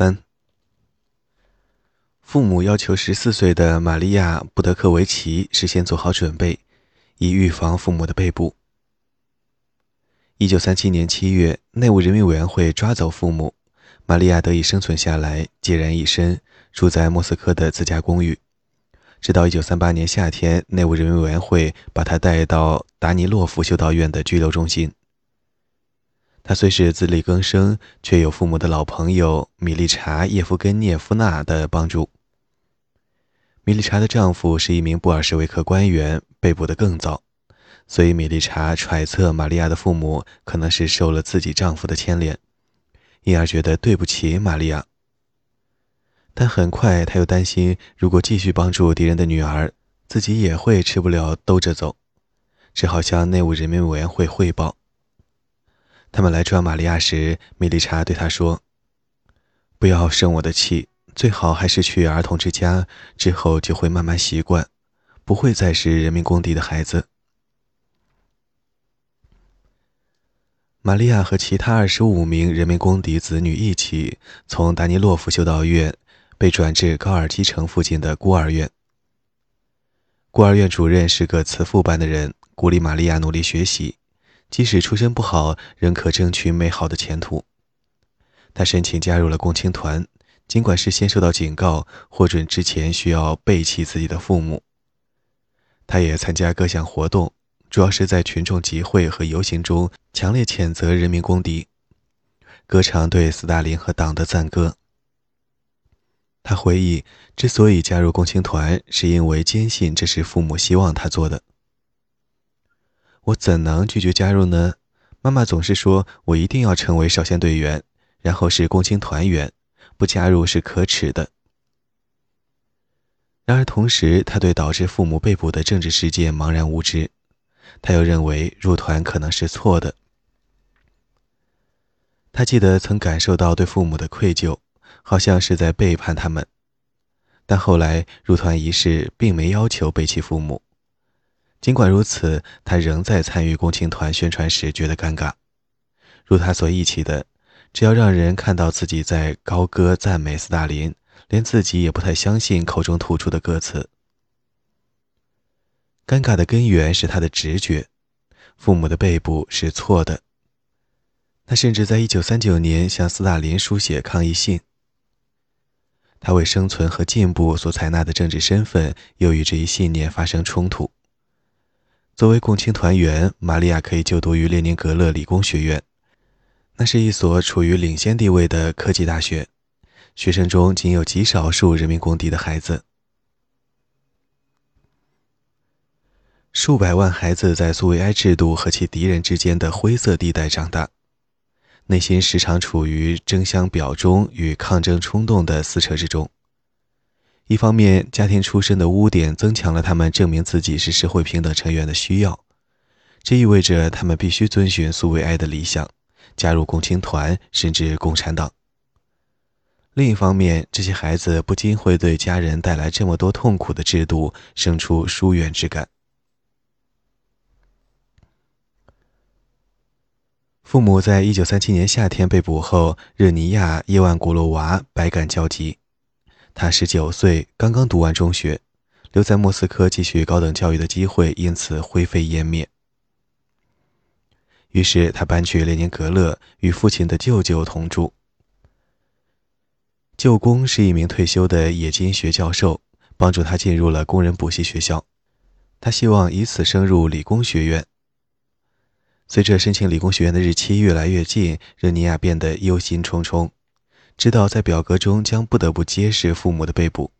三，父母要求十四岁的玛利亚·布德克维奇事先做好准备，以预防父母的被捕。一九三七年七月，内务人民委员会抓走父母，玛利亚得以生存下来，孑然一身，住在莫斯科的自家公寓。直到一九三八年夏天，内务人民委员会把他带到达尼洛夫修道院的拘留中心。他虽是自力更生，却有父母的老朋友米利查叶夫根涅夫娜的帮助。米利查的丈夫是一名布尔什维克官员，被捕得更早，所以米利查揣测玛利亚的父母可能是受了自己丈夫的牵连，因而觉得对不起玛利亚。但很快他又担心，如果继续帮助敌人的女儿，自己也会吃不了兜着走，只好向内务人民委员会汇报。他们来抓玛利亚时，米利查对他说：“不要生我的气，最好还是去儿童之家，之后就会慢慢习惯，不会再是人民公敌的孩子。”玛利亚和其他二十五名人民公敌子女一起从达尼洛夫修道院被转至高尔基城附近的孤儿院。孤儿院主任是个慈父般的人，鼓励玛利亚努力学习。即使出身不好，仍可争取美好的前途。他申请加入了共青团，尽管事先受到警告，获准之前需要背弃自己的父母。他也参加各项活动，主要是在群众集会和游行中强烈谴责人民公敌，歌唱对斯大林和党的赞歌。他回忆，之所以加入共青团，是因为坚信这是父母希望他做的。我怎能拒绝加入呢？妈妈总是说我一定要成为少先队员，然后是共青团员，不加入是可耻的。然而，同时他对导致父母被捕的政治事件茫然无知，他又认为入团可能是错的。他记得曾感受到对父母的愧疚，好像是在背叛他们，但后来入团仪式并没要求背弃父母。尽管如此，他仍在参与共青团宣传时觉得尴尬。如他所忆起的，只要让人看到自己在高歌赞美斯大林，连自己也不太相信口中吐出的歌词。尴尬的根源是他的直觉：父母的背部是错的。他甚至在1939年向斯大林书写抗议信。他为生存和进步所采纳的政治身份，又与这一信念发生冲突。作为共青团员，玛利亚可以就读于列宁格勒理工学院，那是一所处于领先地位的科技大学，学生中仅有极少数人民公敌的孩子。数百万孩子在苏维埃制度和其敌人之间的灰色地带长大，内心时常处于争相表忠与抗争冲动的撕扯之中。一方面，家庭出身的污点增强了他们证明自己是社会平等成员的需要，这意味着他们必须遵循苏维埃的理想，加入共青团甚至共产党。另一方面，这些孩子不禁会对家人带来这么多痛苦的制度生出疏远之感。父母在一九三七年夏天被捕后，热尼亚·叶万古洛娃百感交集。他十九岁，刚刚读完中学，留在莫斯科继续高等教育的机会因此灰飞烟灭。于是他搬去列宁格勒，与父亲的舅舅同住。舅公是一名退休的冶金学教授，帮助他进入了工人补习学校。他希望以此升入理工学院。随着申请理工学院的日期越来越近，热尼亚变得忧心忡忡。知道在表格中将不得不揭示父母的被捕，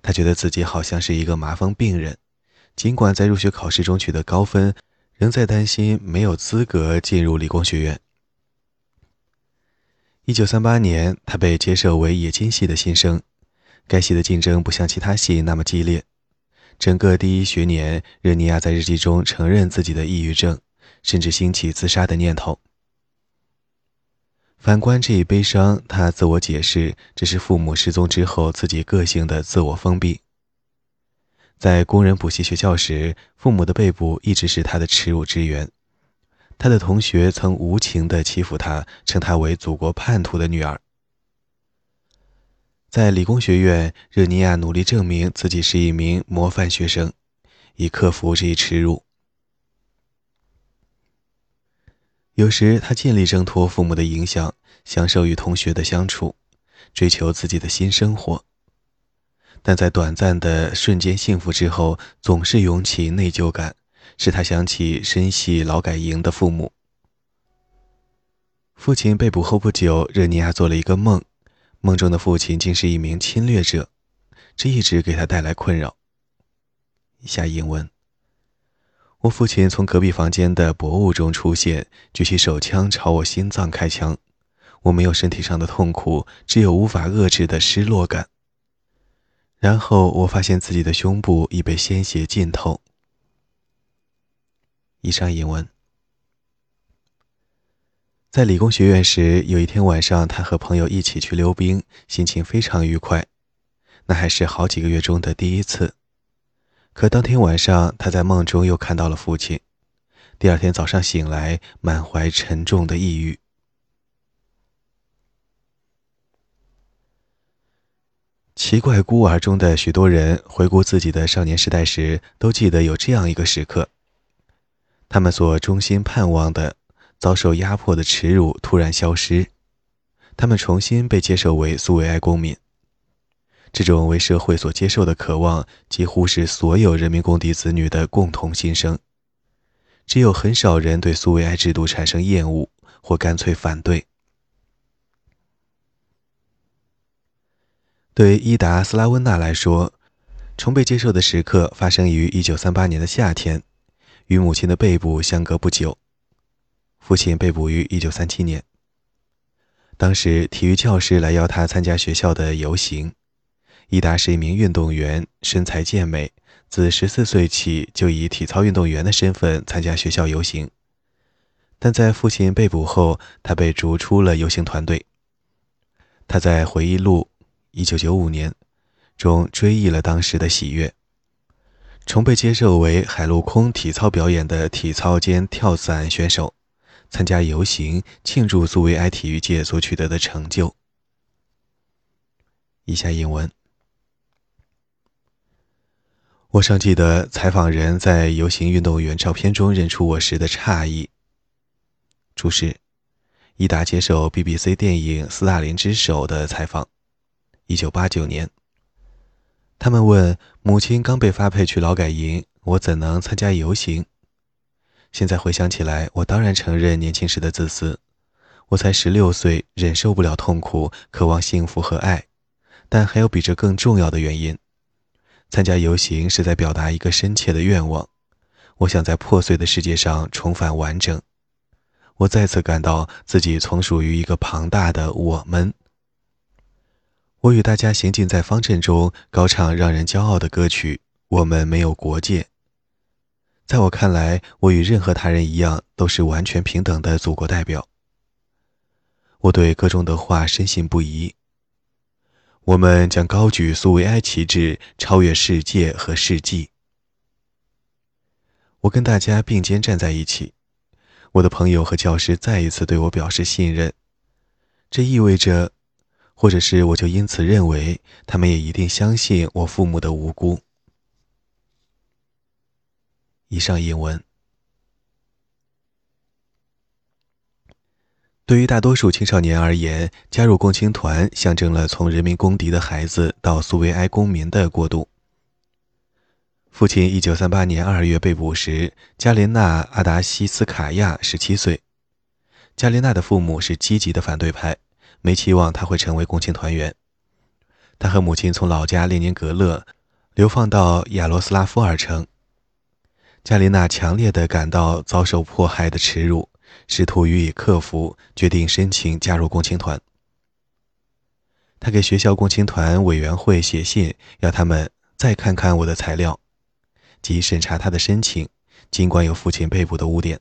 他觉得自己好像是一个麻风病人。尽管在入学考试中取得高分，仍在担心没有资格进入理工学院。一九三八年，他被接受为冶金系的新生，该系的竞争不像其他系那么激烈。整个第一学年，热尼亚在日记中承认自己的抑郁症，甚至兴起自杀的念头。反观这一悲伤，他自我解释这是父母失踪之后自己个性的自我封闭。在工人补习学校时，父母的被捕一直是他的耻辱之源。他的同学曾无情地欺负他，称他为祖国叛徒的女儿。在理工学院，热尼亚努力证明自己是一名模范学生，以克服这一耻辱。有时，他尽力挣脱父母的影响，享受与同学的相处，追求自己的新生活。但在短暂的瞬间幸福之后，总是涌起内疚感，使他想起深系劳改营的父母。父亲被捕后不久，热尼亚做了一个梦。梦中的父亲竟是一名侵略者，这一直给他带来困扰。下英文：我父亲从隔壁房间的薄雾中出现，举起手枪朝我心脏开枪。我没有身体上的痛苦，只有无法遏制的失落感。然后我发现自己的胸部已被鲜血浸透。以上引文。在理工学院时，有一天晚上，他和朋友一起去溜冰，心情非常愉快。那还是好几个月中的第一次。可当天晚上，他在梦中又看到了父亲。第二天早上醒来，满怀沉重的抑郁。奇怪孤儿中的许多人回顾自己的少年时代时，都记得有这样一个时刻：他们所衷心盼望的。遭受压迫的耻辱突然消失，他们重新被接受为苏维埃公民。这种为社会所接受的渴望，几乎是所有人民公敌子女的共同心声。只有很少人对苏维埃制度产生厌恶或干脆反对。对伊达·斯拉温娜来说，重被接受的时刻发生于1938年的夏天，与母亲的被捕相隔不久。父亲被捕于1937年。当时，体育教师来邀他参加学校的游行。伊达是一名运动员，身材健美，自14岁起就以体操运动员的身份参加学校游行。但在父亲被捕后，他被逐出了游行团队。他在回忆录《1995年》中追忆了当时的喜悦，重被接受为海陆空体操表演的体操兼跳伞选手。参加游行庆祝苏维埃体育界所取得的成就。以下英文：我尚记得采访人在游行运动员照片中认出我时的诧异。注释：伊达接受 BBC 电影《斯大林之手》的采访，一九八九年。他们问母亲刚被发配去劳改营，我怎能参加游行？现在回想起来，我当然承认年轻时的自私。我才十六岁，忍受不了痛苦，渴望幸福和爱。但还有比这更重要的原因。参加游行是在表达一个深切的愿望。我想在破碎的世界上重返完整。我再次感到自己从属于一个庞大的我们。我与大家行进在方阵中，高唱让人骄傲的歌曲。我们没有国界。在我看来，我与任何他人一样，都是完全平等的祖国代表。我对歌中的话深信不疑。我们将高举苏维埃旗帜，超越世界和世纪。我跟大家并肩站在一起。我的朋友和教师再一次对我表示信任。这意味着，或者是我就因此认为，他们也一定相信我父母的无辜。以上引文。对于大多数青少年而言，加入共青团象征了从人民公敌的孩子到苏维埃公民的过渡。父亲1938年2月被捕时，加琳娜·阿达西斯卡娅17岁。加琳娜的父母是积极的反对派，没期望他会成为共青团员。他和母亲从老家列宁格勒流放到亚罗斯拉夫尔城。加琳娜强烈的感到遭受迫害的耻辱，试图予以克服，决定申请加入共青团。他给学校共青团委员会写信，要他们再看看我的材料，即审查他的申请。尽管有父亲被捕的污点，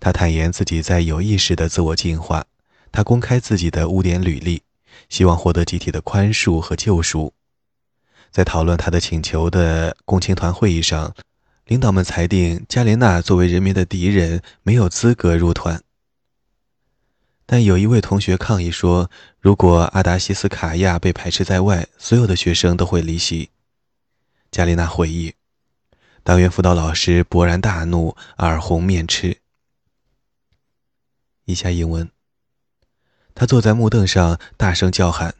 他坦言自己在有意识的自我净化。他公开自己的污点履历，希望获得集体的宽恕和救赎。在讨论他的请求的共青团会议上。领导们裁定，加琳娜作为人民的敌人，没有资格入团。但有一位同学抗议说，如果阿达西斯卡亚被排斥在外，所有的学生都会离席。加丽娜回忆，党员辅导老师勃然大怒，耳红面赤。以下英文。他坐在木凳上，大声叫喊：“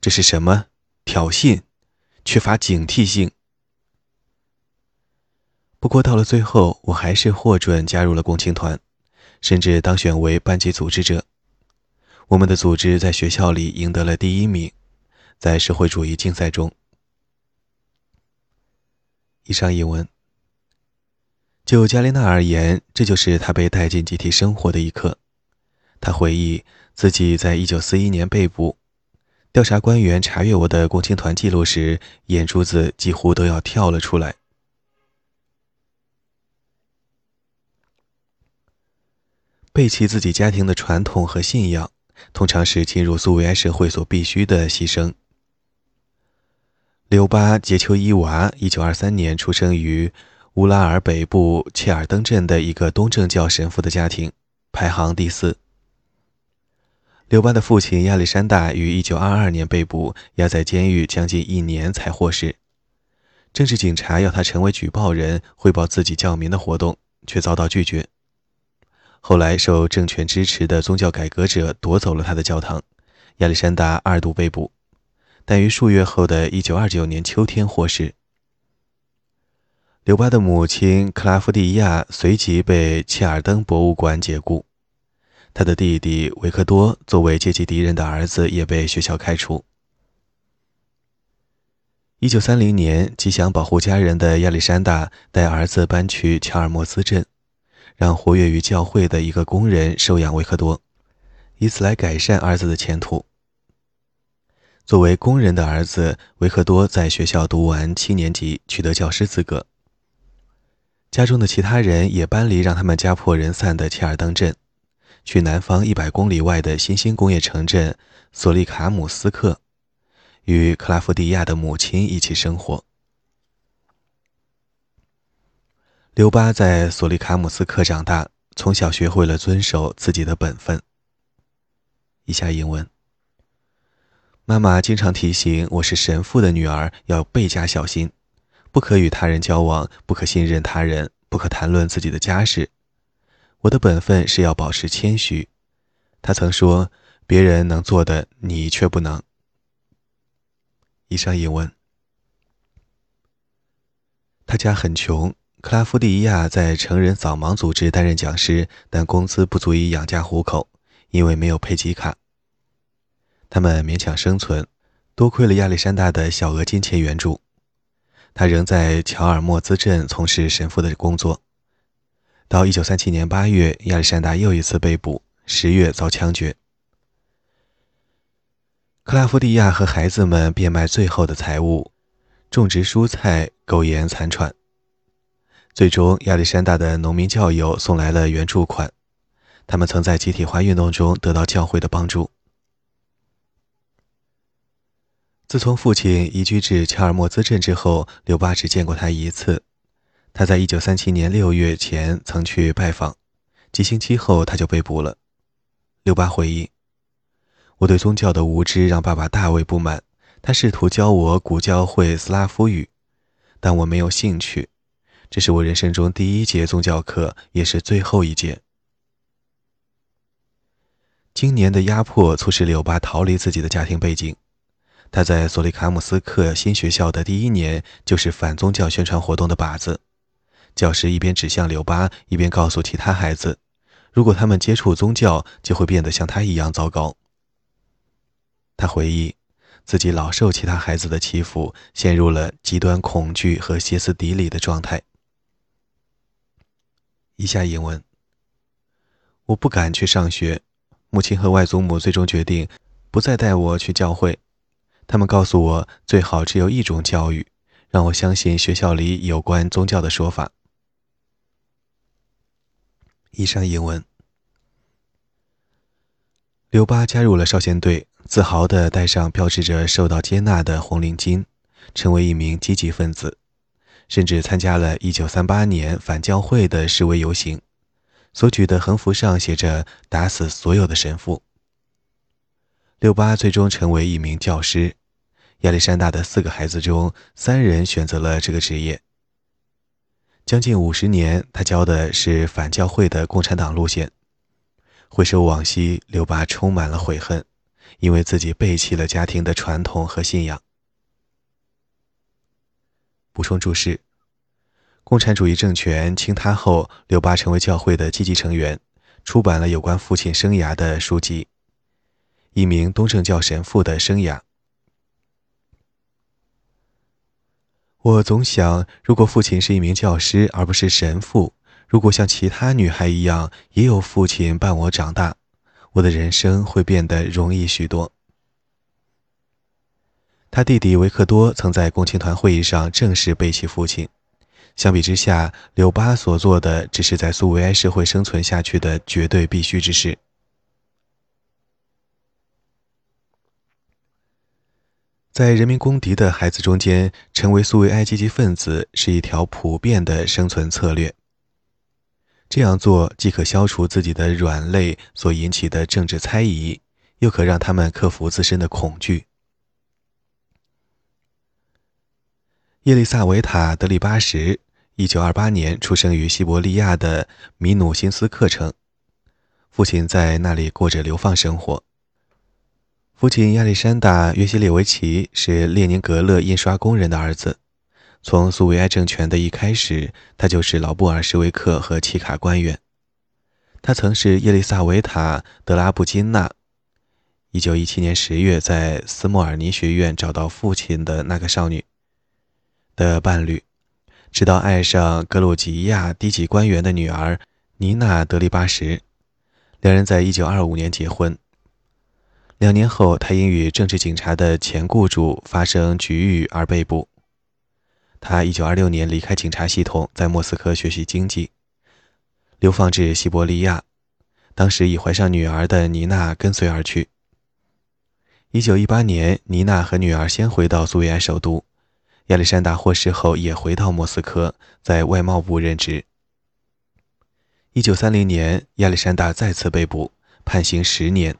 这是什么？挑衅！缺乏警惕性！”不过到了最后，我还是获准加入了共青团。甚至当选为班级组织者，我们的组织在学校里赢得了第一名，在社会主义竞赛中。以上译文。就加琳娜而言，这就是她被带进集体生活的一刻。她回忆自己在一九四一年被捕，调查官员查阅我的共青团记录时，眼珠子几乎都要跳了出来。背弃自己家庭的传统和信仰，通常是进入苏维埃社会所必须的牺牲。柳巴·杰丘伊娃，一九二三年出生于乌拉尔北部切尔登镇的一个东正教神父的家庭，排行第四。柳巴的父亲亚历山大于一九二二年被捕，押在监狱将近一年才获释。政治警察要他成为举报人，汇报自己教民的活动，却遭到拒绝。后来，受政权支持的宗教改革者夺走了他的教堂，亚历山大二度被捕，但于数月后的一九二九年秋天获释。刘巴的母亲克拉夫蒂亚随即被切尔登博物馆解雇，他的弟弟维克多作为阶级敌人的儿子也被学校开除。一九三零年，极想保护家人的亚历山大带儿子搬去乔尔莫斯镇。让活跃于教会的一个工人收养维克多，以此来改善儿子的前途。作为工人的儿子，维克多在学校读完七年级，取得教师资格。家中的其他人也搬离让他们家破人散的切尔登镇，去南方一百公里外的新兴工业城镇索利卡姆斯克，与克拉夫蒂亚的母亲一起生活。刘巴在索利卡姆斯克长大，从小学会了遵守自己的本分。以下英文。妈妈经常提醒我是神父的女儿，要倍加小心，不可与他人交往，不可信任他人，不可谈论自己的家事。我的本分是要保持谦虚。他曾说：“别人能做的，你却不能。”以上英文。他家很穷。克拉夫蒂亚在成人扫盲组织担任讲师，但工资不足以养家糊口，因为没有配给卡。他们勉强生存，多亏了亚历山大的小额金钱援助。他仍在乔尔莫兹镇从事神父的工作。到1937年8月，亚历山大又一次被捕，10月遭枪决。克拉夫蒂亚和孩子们变卖最后的财物，种植蔬菜，苟延残喘。最终，亚历山大的农民教友送来了援助款。他们曾在集体化运动中得到教会的帮助。自从父亲移居至乔尔莫兹镇之后，刘巴只见过他一次。他在1937年6月前曾去拜访，几星期后他就被捕了。刘巴回忆：“我对宗教的无知让爸爸大为不满，他试图教我古教会斯拉夫语，但我没有兴趣。”这是我人生中第一节宗教课，也是最后一节。今年的压迫促使柳巴逃离自己的家庭背景。他在索利卡姆斯克新学校的第一年就是反宗教宣传活动的靶子。教师一边指向柳巴，一边告诉其他孩子，如果他们接触宗教，就会变得像他一样糟糕。他回忆。自己老受其他孩子的欺负，陷入了极端恐惧和歇斯底里的状态。以下引文：我不敢去上学，母亲和外祖母最终决定不再带我去教会。他们告诉我，最好只有一种教育，让我相信学校里有关宗教的说法。以上引文。刘巴加入了少先队，自豪地戴上标志着受到接纳的红领巾，成为一名积极分子。甚至参加了1938年反教会的示威游行，所举的横幅上写着“打死所有的神父”。六八最终成为一名教师。亚历山大的四个孩子中，三人选择了这个职业。将近五十年，他教的是反教会的共产党路线。回首往昔，六八充满了悔恨，因为自己背弃了家庭的传统和信仰。补充注释：共产主义政权倾塌后，刘巴成为教会的积极成员，出版了有关父亲生涯的书籍，《一名东正教神父的生涯》。我总想，如果父亲是一名教师而不是神父，如果像其他女孩一样也有父亲伴我长大，我的人生会变得容易许多。他弟弟维克多曾在共青团会议上正式背弃父亲。相比之下，柳巴所做的只是在苏维埃社会生存下去的绝对必须之事。在人民公敌的孩子中间，成为苏维埃积极分子是一条普遍的生存策略。这样做既可消除自己的软肋所引起的政治猜疑，又可让他们克服自身的恐惧。叶利萨维塔·德里巴什，一九二八年出生于西伯利亚的米努辛斯克城，父亲在那里过着流放生活。父亲亚历山大·约西列维奇是列宁格勒印刷工人的儿子。从苏维埃政权的一开始，他就是老布尔什维克和契卡官员。他曾是叶丽萨维塔·德拉布金娜，1917年10月在斯莫尔尼学院找到父亲的那个少女的伴侣，直到爱上格鲁吉亚低级官员的女儿尼娜·德利巴什。两人在1925年结婚。两年后，他因与政治警察的前雇主发生局域而被捕。他1926年离开警察系统，在莫斯科学习经济，流放至西伯利亚。当时已怀上女儿的妮娜跟随而去。1918年，妮娜和女儿先回到苏维埃首都。亚历山大获释后也回到莫斯科，在外贸部任职。1930年，亚历山大再次被捕，判刑十年。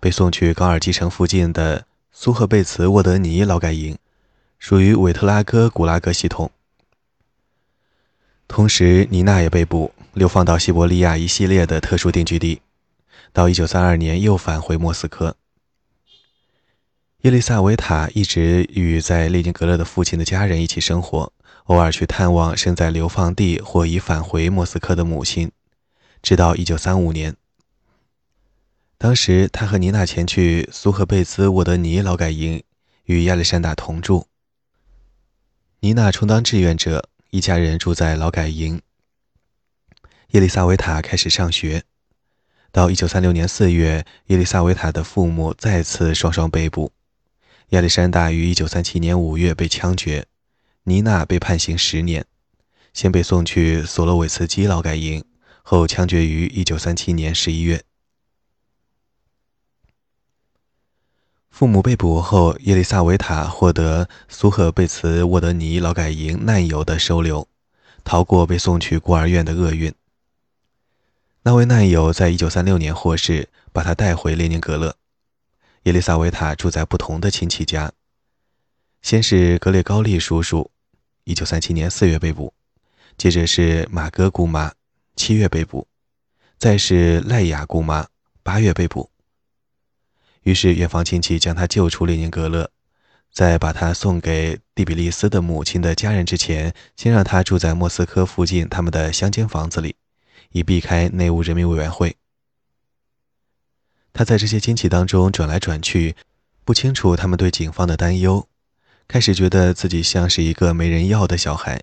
被送去高尔基城附近的苏赫贝茨沃德尼劳改营，属于韦特拉戈古拉格系统。同时，尼娜也被捕，流放到西伯利亚一系列的特殊定居地。到1932年，又返回莫斯科。叶丽萨维塔一直与在列宁格勒的父亲的家人一起生活，偶尔去探望身在流放地或已返回莫斯科的母亲，直到1935年。当时，他和妮娜前去苏赫贝兹沃德尼劳改营，与亚历山大同住。妮娜充当志愿者，一家人住在劳改营。叶丽萨维塔开始上学。到1936年4月，叶丽萨维塔的父母再次双双被捕。亚历山大于1937年5月被枪决，尼娜被判刑十年，先被送去索洛韦茨基劳改营，后枪决于1937年11月。父母被捕后，叶丽萨维塔获得苏赫贝茨沃德尼劳改营难友的收留，逃过被送去孤儿院的厄运。那位难友在1936年获释，把他带回列宁格勒。叶丽萨维塔住在不同的亲戚家，先是格列高利叔叔，1937年4月被捕；接着是马戈姑妈，7月被捕；再是赖雅姑妈，8月被捕。于是，远房亲戚将他救出列宁格勒，在把他送给蒂比利斯的母亲的家人之前，先让他住在莫斯科附近他们的乡间房子里，以避开内务人民委员会。他在这些亲戚当中转来转去，不清楚他们对警方的担忧，开始觉得自己像是一个没人要的小孩。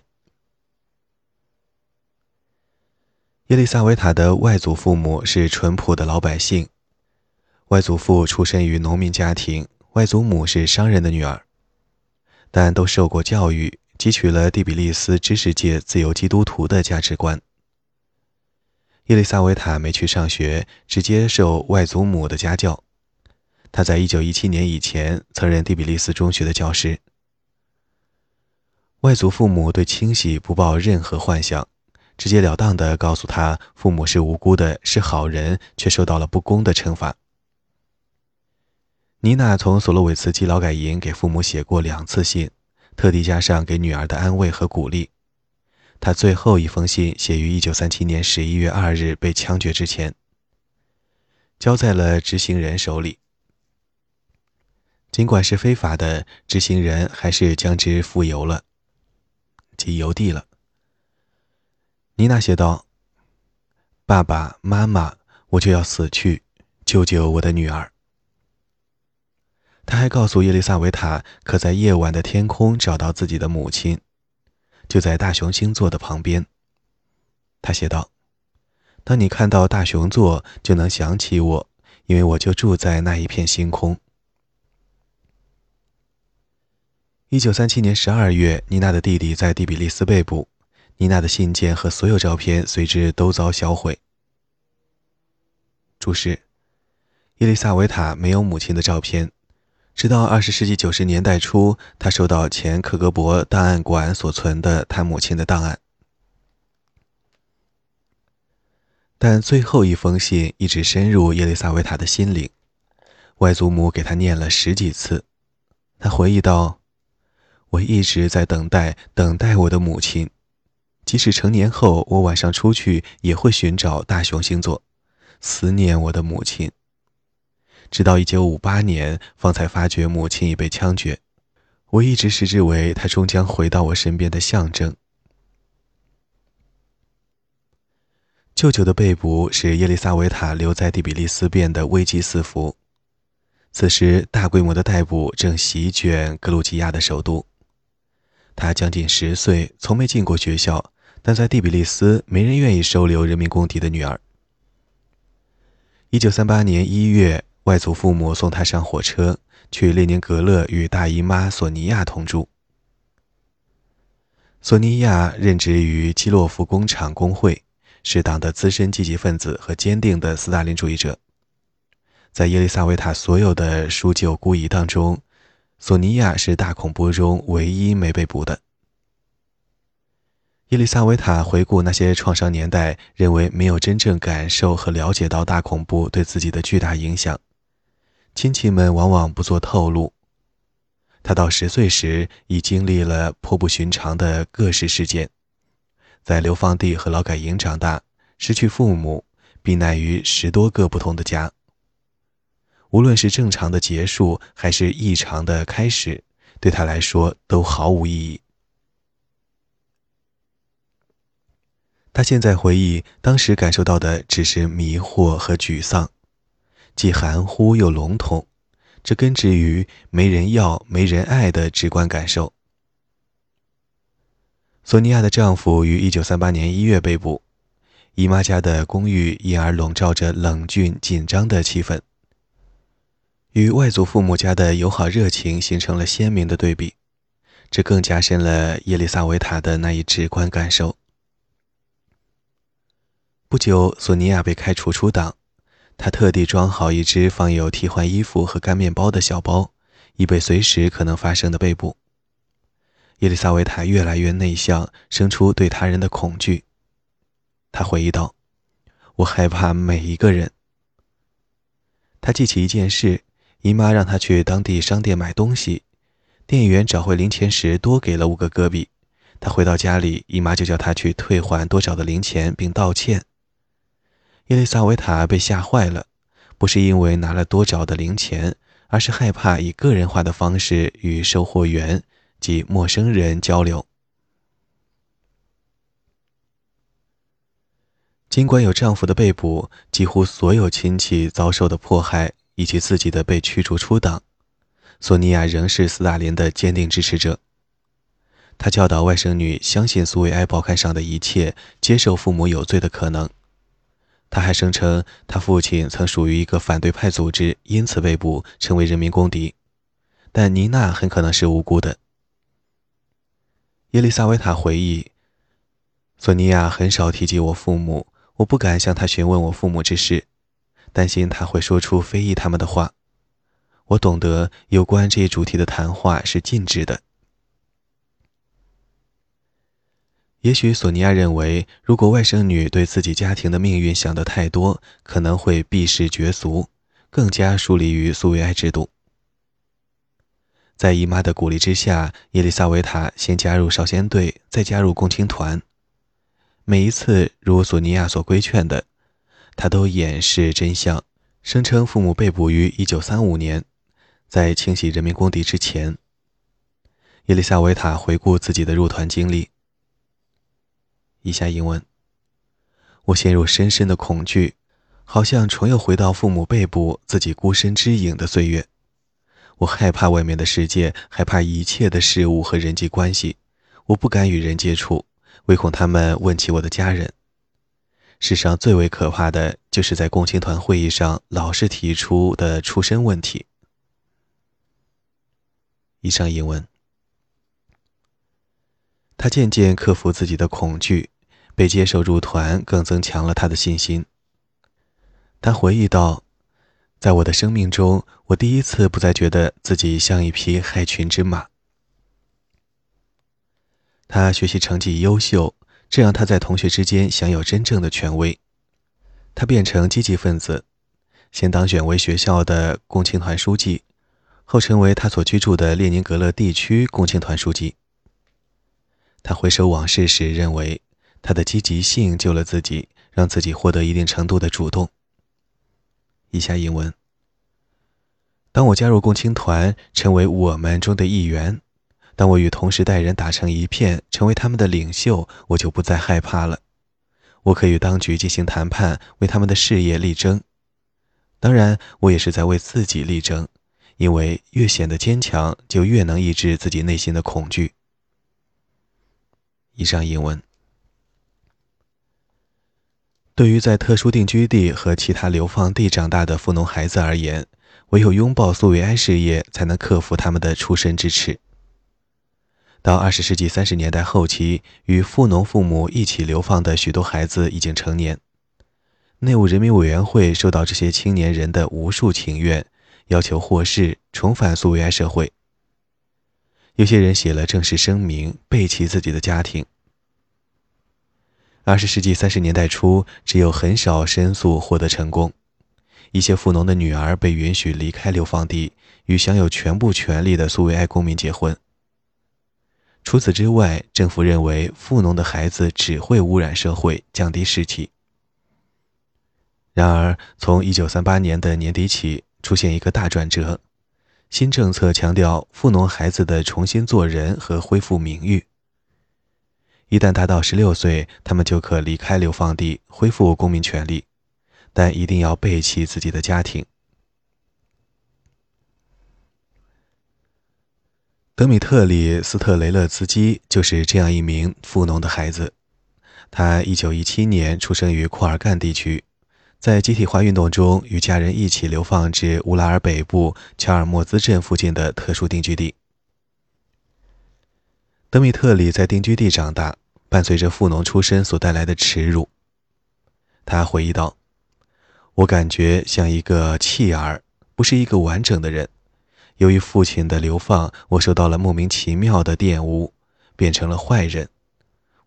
耶利萨维塔的外祖父母是淳朴的老百姓。外祖父出身于农民家庭，外祖母是商人的女儿，但都受过教育，汲取了蒂比利斯知识界自由基督徒的价值观。伊丽萨维塔没去上学，只接受外祖母的家教。他在1917年以前曾任蒂比利斯中学的教师。外祖父母对清洗不抱任何幻想，直截了当地告诉他，父母是无辜的，是好人，却受到了不公的惩罚。妮娜从索洛韦茨基劳改营给父母写过两次信，特地加上给女儿的安慰和鼓励。他最后一封信写于1937年11月2日被枪决之前，交在了执行人手里。尽管是非法的，执行人还是将之付邮了，即邮递了。妮娜写道：“爸爸妈妈，我就要死去，救救我的女儿。”他还告诉耶丽萨维塔，可在夜晚的天空找到自己的母亲，就在大熊星座的旁边。他写道：“当你看到大熊座，就能想起我，因为我就住在那一片星空。”一九三七年十二月，妮娜的弟弟在蒂比利斯被捕，妮娜的信件和所有照片随之都遭销毁。注释：伊丽萨维塔没有母亲的照片，直到二十世纪九十年代初，他收到前克格勃档案馆所存的他母亲的档案，但最后一封信一直深入伊丽萨维塔的心灵。外祖母给他念了十几次，他回忆道。我一直在等待，等待我的母亲。即使成年后，我晚上出去也会寻找大熊星座，思念我的母亲。直到1958年，方才发觉母亲已被枪决。我一直视之为她终将回到我身边的象征。舅舅的被捕使耶利萨维塔留在第比利斯变得危机四伏。此时，大规模的逮捕正席卷格鲁吉亚的首都。他将近十岁，从没进过学校，但在第比利斯，没人愿意收留人民公敌的女儿。一九三八年一月，外祖父母送他上火车，去列宁格勒与大姨妈索尼娅同住。索尼娅任职于基洛夫工厂工会，是党的资深积极分子和坚定的斯大林主义者。在耶利萨维塔所有的书旧孤遗当中。索尼娅是大恐怖中唯一没被捕的。伊丽萨维塔回顾那些创伤年代，认为没有真正感受和了解到大恐怖对自己的巨大影响。亲戚们往往不做透露。他到十岁时已经历了颇不寻常的各式事件，在流放地和劳改营长大，失去父母，避难于十多个不同的家。无论是正常的结束还是异常的开始，对他来说都毫无意义。他现在回忆，当时感受到的只是迷惑和沮丧，既含糊又笼统，这根植于没人要、没人爱的直观感受。索尼娅的丈夫于一九三八年一月被捕，姨妈家的公寓因而笼罩着冷峻紧张的气氛。与外祖父母家的友好热情形成了鲜明的对比，这更加深了耶利萨维塔的那一直观感受。不久，索尼娅被开除出党，他特地装好一只放有替换衣服和干面包的小包，以备随时可能发生的被捕。耶利萨维塔越来越内向，生出对他人的恐惧。他回忆道：“我害怕每一个人。”他记起一件事。姨妈让他去当地商店买东西，店员找回零钱时多给了五个戈比。他回到家里，姨妈就叫他去退还多找的零钱并道歉。伊丽萨维塔被吓坏了，不是因为拿了多找的零钱，而是害怕以个人化的方式与售货员及陌生人交流。尽管有丈夫的被捕，几乎所有亲戚遭受的迫害。以及自己的被驱逐出党，索尼娅仍是斯大林的坚定支持者。她教导外甥女相信苏维埃报刊上的一切，接受父母有罪的可能。他还声称，他父亲曾属于一个反对派组织，因此被捕，成为人民公敌。但妮娜很可能是无辜的。耶利萨维塔回忆，索尼娅很少提及我父母，我不敢向她询问我父母之事。担心他会说出非议他们的话。我懂得有关这一主题的谈话是禁止的。也许索尼娅认为，如果外甥女对自己家庭的命运想得太多，可能会避世绝俗，更加疏离于苏维埃制度。在姨妈的鼓励之下，伊丽莎维塔先加入少先队，再加入共青团。每一次，如索尼娅所规劝的，她都掩饰真相，声称父母被捕于1935年，在清洗人民公敌之前。伊丽莎维塔回顾自己的入团经历。以下英文：我陷入深深的恐惧，好像重又回到父母被捕、自己孤身之影的岁月。我害怕外面的世界，害怕一切的事物和人际关系。我不敢与人接触，唯恐他们问起我的家人。世上最为可怕的就是在共青团会议上老是提出的出身问题。以上英文。他渐渐克服自己的恐惧，被接受入团更增强了他的信心。他回忆道：“在我的生命中，我第一次不再觉得自己像一匹害群之马。”他学习成绩优秀，这让他在同学之间享有真正的权威。他变成积极分子，先当选为学校的共青团书记，后成为他所居住的列宁格勒地区共青团书记。他回首往事时，认为他的积极性救了自己，让自己获得一定程度的主动。以下引文：当我加入共青团，成为我们中的一员；当我与同时代人打成一片，成为他们的领袖，我就不再害怕了。我可与当局进行谈判，为他们的事业力争。当然，我也是在为自己力争，因为越显得坚强，就越能抑制自己内心的恐惧。以上英文。对于在特殊定居地和其他流放地长大的富农孩子而言，唯有拥抱苏维埃事业，才能克服他们的出身之耻。到二十世纪三十年代后期，与富农父母一起流放的许多孩子已经成年。内务人民委员会收到这些青年人的无数请愿，要求获释，重返苏维埃社会。有些人写了正式声明，背弃自己的家庭。二十世纪三十年代初，只有很少申诉获得成功。一些富农的女儿被允许离开流放地，与享有全部权利的苏维埃公民结婚。除此之外，政府认为富农的孩子只会污染社会，降低士气。然而，从一九三八年的年底起，出现一个大转折。新政策强调富农孩子的重新做人和恢复名誉。一旦达到十六岁，他们就可离开流放地，恢复公民权利，但一定要背弃自己的家庭。德米特里·斯特雷勒茨基就是这样一名富农的孩子。他一九一七年出生于库尔干地区。在集体化运动中，与家人一起流放至乌拉尔北部乔尔莫兹镇附近的特殊定居地。德米特里在定居地长大，伴随着富农出身所带来的耻辱。他回忆道：“我感觉像一个弃儿，不是一个完整的人。由于父亲的流放，我受到了莫名其妙的玷污，变成了坏人。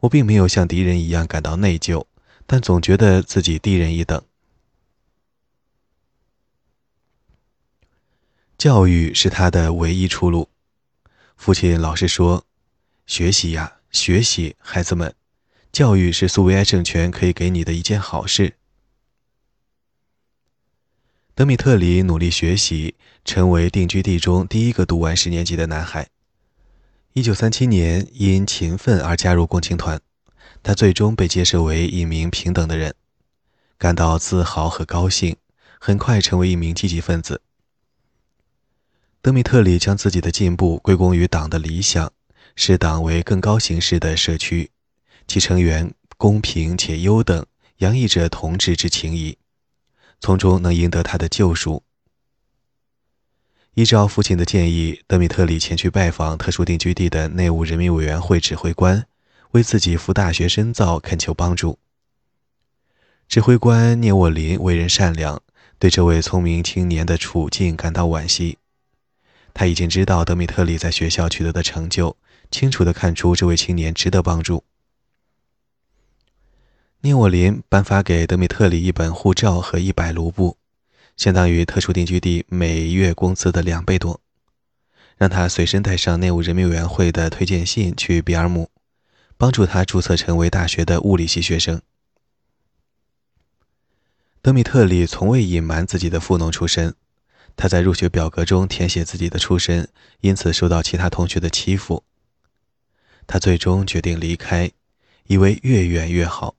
我并没有像敌人一样感到内疚，但总觉得自己低人一等。”教育是他的唯一出路。父亲老是说：“学习呀，学习，孩子们，教育是苏维埃政权可以给你的一件好事。”德米特里努力学习，成为定居地中第一个读完十年级的男孩。一九三七年，因勤奋而加入共青团，他最终被接受为一名平等的人，感到自豪和高兴，很快成为一名积极分子。德米特里将自己的进步归功于党的理想，视党为更高形式的社区，其成员公平且优等，洋溢着同志之情谊，从中能赢得他的救赎。依照父亲的建议，德米特里前去拜访特殊定居地的内务人民委员会指挥官，为自己赴大学深造恳求帮助。指挥官聂沃林为人善良，对这位聪明青年的处境感到惋惜。他已经知道德米特里在学校取得的成就，清楚地看出这位青年值得帮助。聂沃林颁发给德米特里一本护照和一百卢布，相当于特殊定居地每月工资的两倍多，让他随身带上内务人民委员会的推荐信去比尔姆，帮助他注册成为大学的物理系学生。德米特里从未隐瞒自己的富农出身，他在入学表格中填写自己的出身，因此受到其他同学的欺负。他最终决定离开，以为越远越好。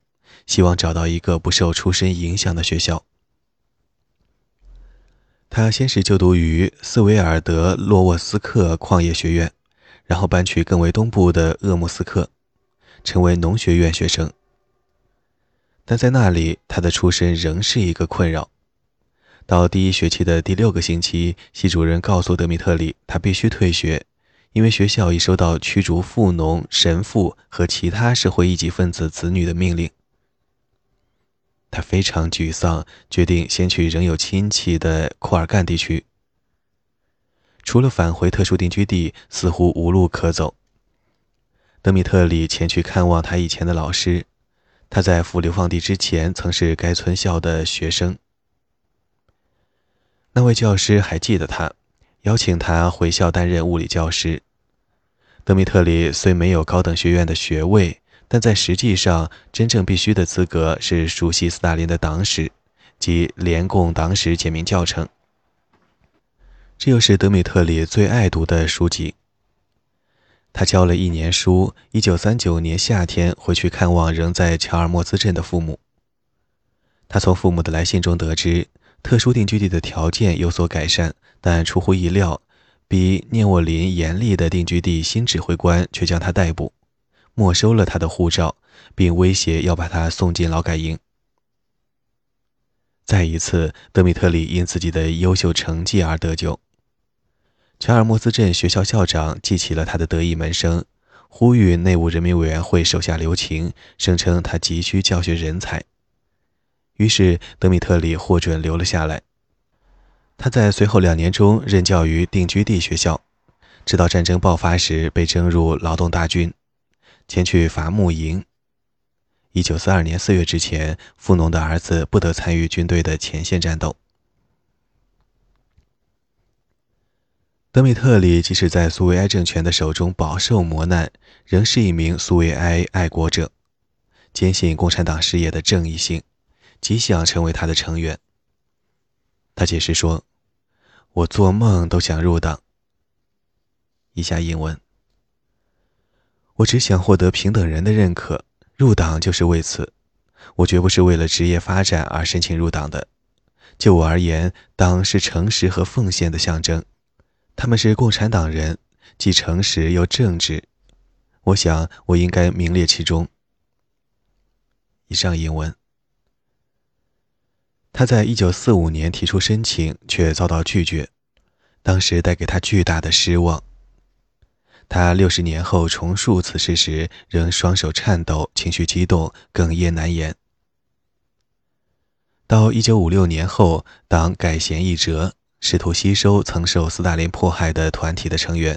希望找到一个不受出身影响的学校。他先是就读于斯维尔德洛沃斯克矿业学院，然后搬去更为东部的鄂木斯克，成为农学院学生。但在那里，他的出身仍是一个困扰。到第一学期的第六个星期，系主任告诉德米特里，他必须退学，因为学校已收到驱逐富农、神父和其他社会一级分子子女的命令。他非常沮丧，决定先去仍有亲戚的库尔干地区。除了返回特殊定居地，似乎无路可走。德米特里前去看望他以前的老师，他在赴流放地之前曾是该村校的学生。那位教师还记得他，邀请他回校担任物理教师。德米特里虽没有高等学院的学位。但在实际上，真正必须的资格是熟悉斯大林的党史及联共党史简明教程。这又是德米特里最爱读的书籍。他教了一年书，一九三九年夏天回去看望仍在乔尔莫兹镇的父母。他从父母的来信中得知，特殊定居地的条件有所改善，但出乎意料，比聂沃林严厉的定居地新指挥官却将他逮捕。没收了他的护照，并威胁要把他送进劳改营。再一次，德米特里因自己的优秀成绩而得救。乔尔莫斯镇学校校长记起了他的得意门生，呼吁内务人民委员会手下留情，声称他急需教学人才。于是，德米特里获准留了下来。他在随后两年中任教于定居地学校，直到战争爆发时被征入劳动大军。前去伐木营。一九四二年四月之前，富农的儿子不得参与军队的前线战斗。德米特里即使在苏维埃政权的手中饱受磨难，仍是一名苏维埃爱国者，坚信共产党事业的正义性，极想成为他的成员。他解释说：“我做梦都想入党。”以下引文。我只想获得平等人的认可，入党就是为此。我绝不是为了职业发展而申请入党的。就我而言，党是诚实和奉献的象征。他们是共产党人，既诚实又正直。我想我应该名列其中。以上引文。他在一九四五年提出申请，却遭到拒绝，当时带给他巨大的失望。他六十年后重述此事时，仍双手颤抖，情绪激动，哽咽难言。到一九五六年后，党改弦易辙，试图吸收曾受斯大林迫害的团体的成员，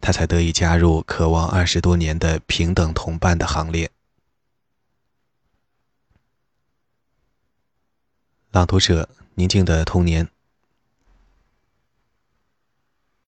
他才得以加入渴望二十多年的平等同伴的行列。朗读者：宁静的童年。